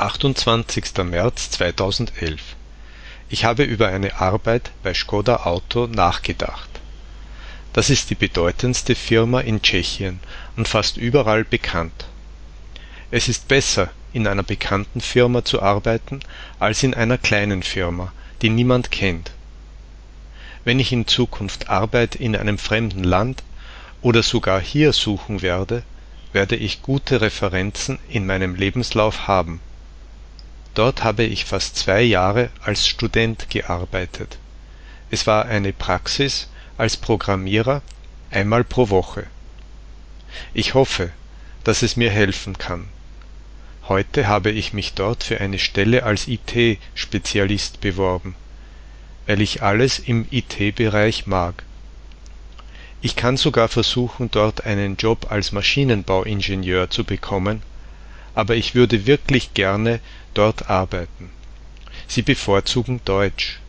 28. März 2011 Ich habe über eine Arbeit bei Škoda Auto nachgedacht. Das ist die bedeutendste Firma in Tschechien und fast überall bekannt. Es ist besser, in einer bekannten Firma zu arbeiten, als in einer kleinen Firma, die niemand kennt. Wenn ich in Zukunft Arbeit in einem fremden Land oder sogar hier suchen werde, werde ich gute Referenzen in meinem Lebenslauf haben. Dort habe ich fast zwei Jahre als Student gearbeitet. Es war eine Praxis als Programmierer einmal pro Woche. Ich hoffe, dass es mir helfen kann. Heute habe ich mich dort für eine Stelle als IT-Spezialist beworben, weil ich alles im IT-Bereich mag. Ich kann sogar versuchen, dort einen Job als Maschinenbauingenieur zu bekommen, aber ich würde wirklich gerne dort arbeiten. Sie bevorzugen Deutsch